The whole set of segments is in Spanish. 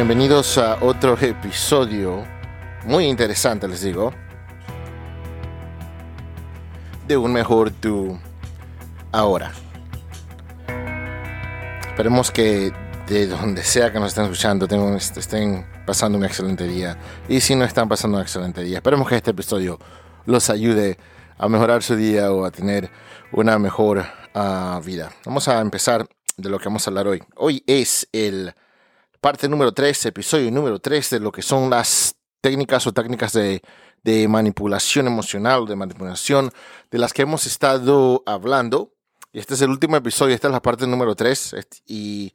bienvenidos a otro episodio muy interesante, les digo, de un mejor tú ahora. Esperemos que de donde sea que nos estén escuchando estén pasando un excelente día. Y si no están pasando un excelente día, esperemos que este episodio los ayude a mejorar su día o a tener una mejor uh, vida. Vamos a empezar de lo que vamos a hablar hoy. Hoy es el parte número 3, episodio número 3 de lo que son las técnicas o técnicas de, manipulación emocional, de manipulación, de las que hemos estado hablando. Y este es el último episodio, esta es la parte número 3 y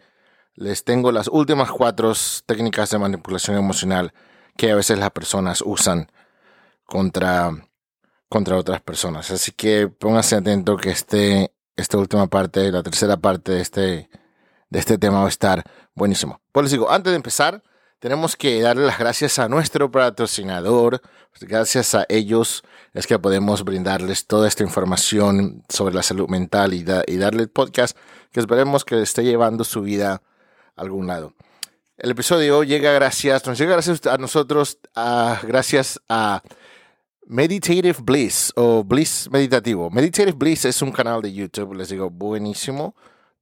les tengo las últimas cuatro técnicas de manipulación emocional que a veces las personas usan contra, contra otras personas. Así que pónganse atento que este, esta última parte, la tercera parte de este, de este tema va a estar buenísimo. Pues les digo, antes de empezar, tenemos que darle las gracias a nuestro patrocinador. Gracias a ellos es que podemos brindarles toda esta información sobre la salud mental y, y darle el podcast que esperemos que esté llevando su vida a algún lado. El episodio llega gracias, nos llega gracias a nosotros, gracias a Meditative Bliss o Bliss Meditativo. Meditative Bliss es un canal de YouTube, les digo, buenísimo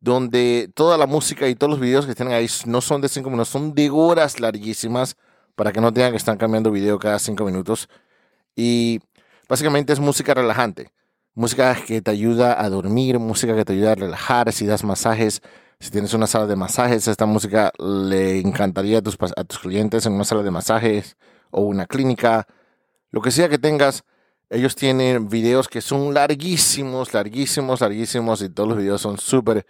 donde toda la música y todos los videos que tienen ahí no son de 5 minutos, son de horas larguísimas para que no tengan que estar cambiando video cada 5 minutos. Y básicamente es música relajante, música que te ayuda a dormir, música que te ayuda a relajar, si das masajes, si tienes una sala de masajes, esta música le encantaría a tus, a tus clientes en una sala de masajes o una clínica, lo que sea que tengas. Ellos tienen videos que son larguísimos, larguísimos, larguísimos y todos los videos son súper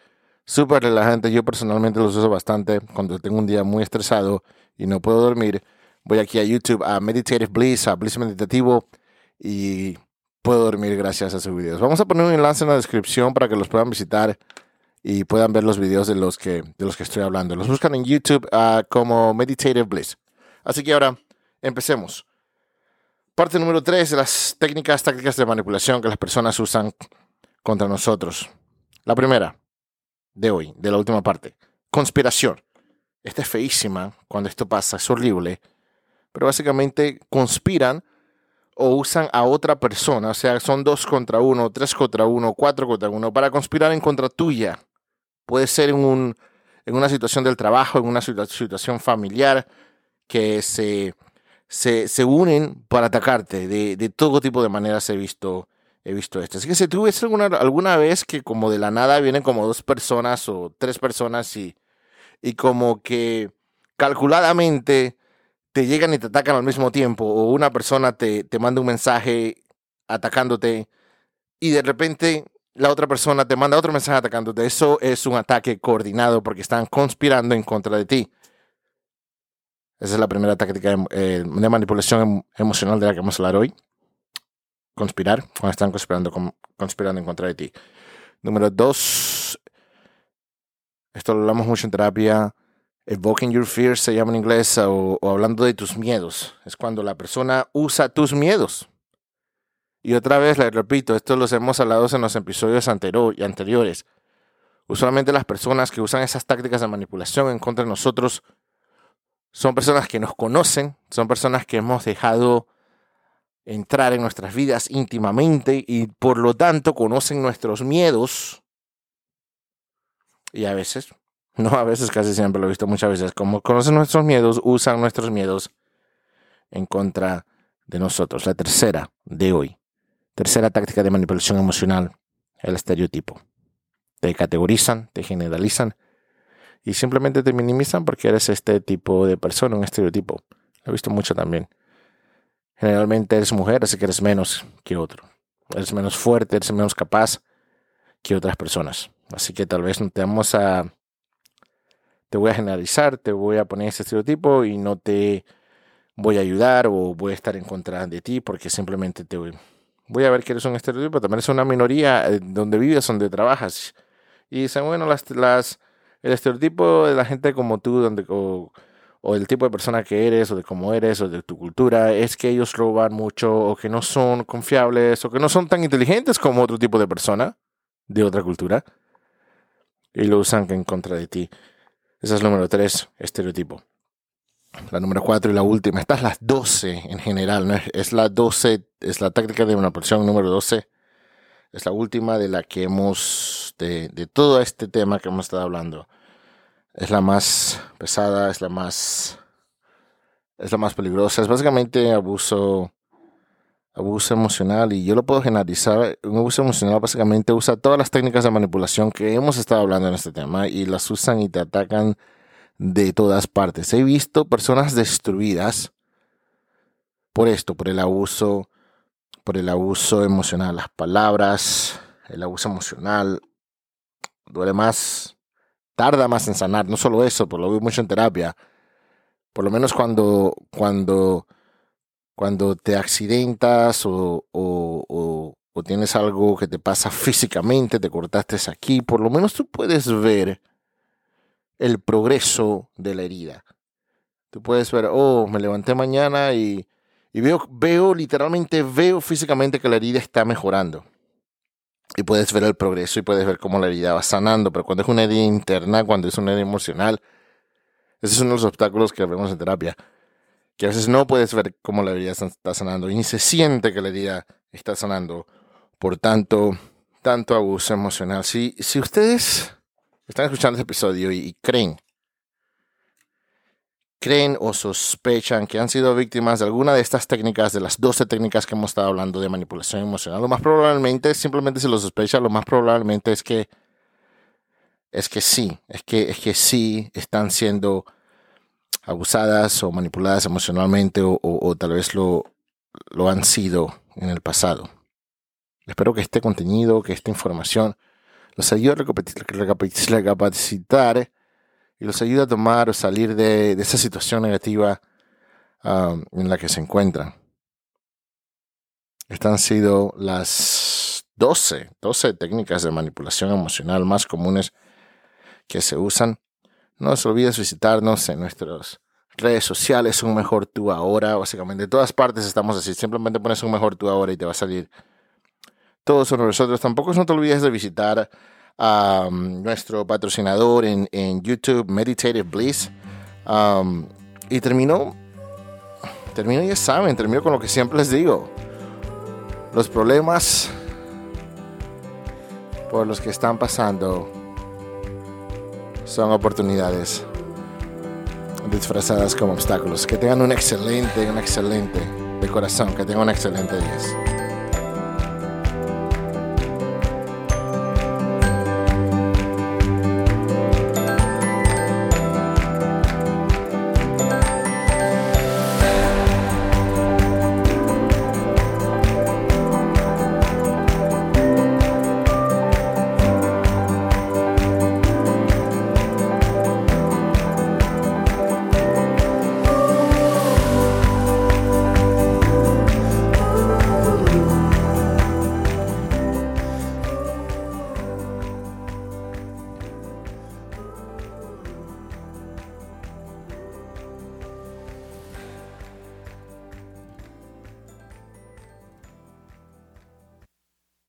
súper relajante. Yo personalmente los uso bastante cuando tengo un día muy estresado y no puedo dormir. Voy aquí a YouTube a Meditative Bliss, a Bliss Meditativo y puedo dormir gracias a sus videos. Vamos a poner un enlace en la descripción para que los puedan visitar y puedan ver los videos de los que, de los que estoy hablando. Los buscan en YouTube uh, como Meditative Bliss. Así que ahora empecemos. Parte número 3 de las técnicas, tácticas de manipulación que las personas usan contra nosotros. La primera, de hoy, de la última parte. Conspiración. Esta es feísima cuando esto pasa, es horrible. Pero básicamente conspiran o usan a otra persona, o sea, son dos contra uno, tres contra uno, cuatro contra uno, para conspirar en contra tuya. Puede ser en, un, en una situación del trabajo, en una situación familiar, que se, se, unen para atacarte. De, de, todo tipo de maneras he visto he visto esto. Así que si tú ves alguna, alguna vez que como de la nada vienen como dos personas o tres personas y, y como que calculadamente te llegan y te atacan al mismo tiempo o una persona te, te manda un mensaje atacándote y de repente la otra persona te manda otro mensaje atacándote, eso es un ataque coordinado porque están conspirando en contra de ti. Esa es la primera táctica de, eh, de manipulación em, emocional de la que vamos a hablar hoy conspirar cuando están conspirando, conspirando en contra de ti. Número dos, esto lo hablamos mucho en terapia, evoking your fears se llama en inglés, o, hablando de tus miedos. Es cuando la persona usa tus miedos. Y otra vez le repito, esto lo hemos hablado en los episodios anteriores. Usualmente las personas que usan esas tácticas de manipulación en contra de nosotros son personas que nos conocen, son personas que hemos dejado entrar en nuestras vidas íntimamente y por lo tanto conocen nuestros miedos. Y a veces, no a veces, casi siempre lo he visto muchas veces, como conocen nuestros miedos, usan nuestros miedos en contra de nosotros. La tercera de hoy, tercera táctica de manipulación emocional, el estereotipo. Te categorizan, te generalizan y simplemente te minimizan porque eres este tipo de persona, un estereotipo. Lo he visto mucho también. Generalmente eres mujer, así que eres menos que otro. Eres menos fuerte, eres menos capaz que otras personas. Así que tal vez no te vamos a... Te voy a generalizar, te voy a poner ese estereotipo y no te voy a ayudar o voy a estar en contra de ti porque simplemente te voy, voy a ver que eres un estereotipo. También eres una minoría eh, donde vives, donde trabajas. Y dicen, bueno, las, las, el estereotipo de la gente como tú, donde del tipo de persona que eres, o de cómo eres, o de tu cultura, es que ellos roban mucho, o que no son confiables, o que no son tan inteligentes como otro tipo de persona de otra cultura, y lo usan en contra de ti. Ese es el número tres, estereotipo. la número 4 y la última. Estas las 12 en general, ¿no? Es, la 12, es la táctica de manipulación número 12. Es la última de la que hemos, de, de todo este tema que hemos estado hablando. Es la más pesada, es la más, es la más peligrosa. Es básicamente abuso, abuso emocional y yo lo puedo generalizar. Un abuso emocional básicamente usa todas las técnicas de manipulación que hemos estado hablando en este tema y las usan y te atacan de todas partes. He visto personas destruidas por esto, por el abuso, por el abuso emocional. Las palabras, el abuso emocional, duele más, tarda más en sanar. No solo eso, por lo veo mucho en terapia. Por lo menos cuando, cuando, cuando te accidentas o, o, o tienes algo que te pasa físicamente, te cortaste aquí, por lo menos tú puedes ver el progreso de la herida. Tú puedes ver, oh, me levanté mañana y, veo, veo, literalmente veo físicamente que la herida está mejorando. Y puedes ver el progreso y puedes ver cómo la herida va sanando. Pero cuando es una herida interna, cuando es una herida emocional, ese es uno de los obstáculos que vemos en terapia. Que a veces no puedes ver cómo la herida está sanando y ni se siente que la herida está sanando. Por tanto, tanto abuso emocional. Si, si ustedes están escuchando este episodio y, creen, creen o sospechan que han sido víctimas de alguna de estas técnicas, de las 12 técnicas que hemos estado hablando de manipulación emocional, lo más probablemente, simplemente si lo sospechan, lo más probablemente es que es que sí, es que, es que sí están siendo abusadas o manipuladas emocionalmente o, tal vez lo, lo han sido en el pasado. Espero que este contenido, que esta información los ayuda a recapacitar y los ayuda a tomar o salir de, esa situación negativa um, en la que se encuentran. Estas han sido las 12, 12 técnicas de manipulación emocional más comunes que se usan. No se olvides visitarnos en nuestras redes sociales, un mejor tú ahora. Básicamente, en todas partes estamos así. Simplemente pones un mejor tú ahora y te va a salir todos sobre nosotros. Tampoco no olvides de visitar um, nuestro patrocinador en, YouTube, Meditative Bliss. Um, y terminó, terminó, ya saben, terminó con lo que siempre les digo. Los problemas por los que están pasando son oportunidades disfrazadas como obstáculos. Que tengan un excelente, un excelente de corazón, que tengan un excelente día.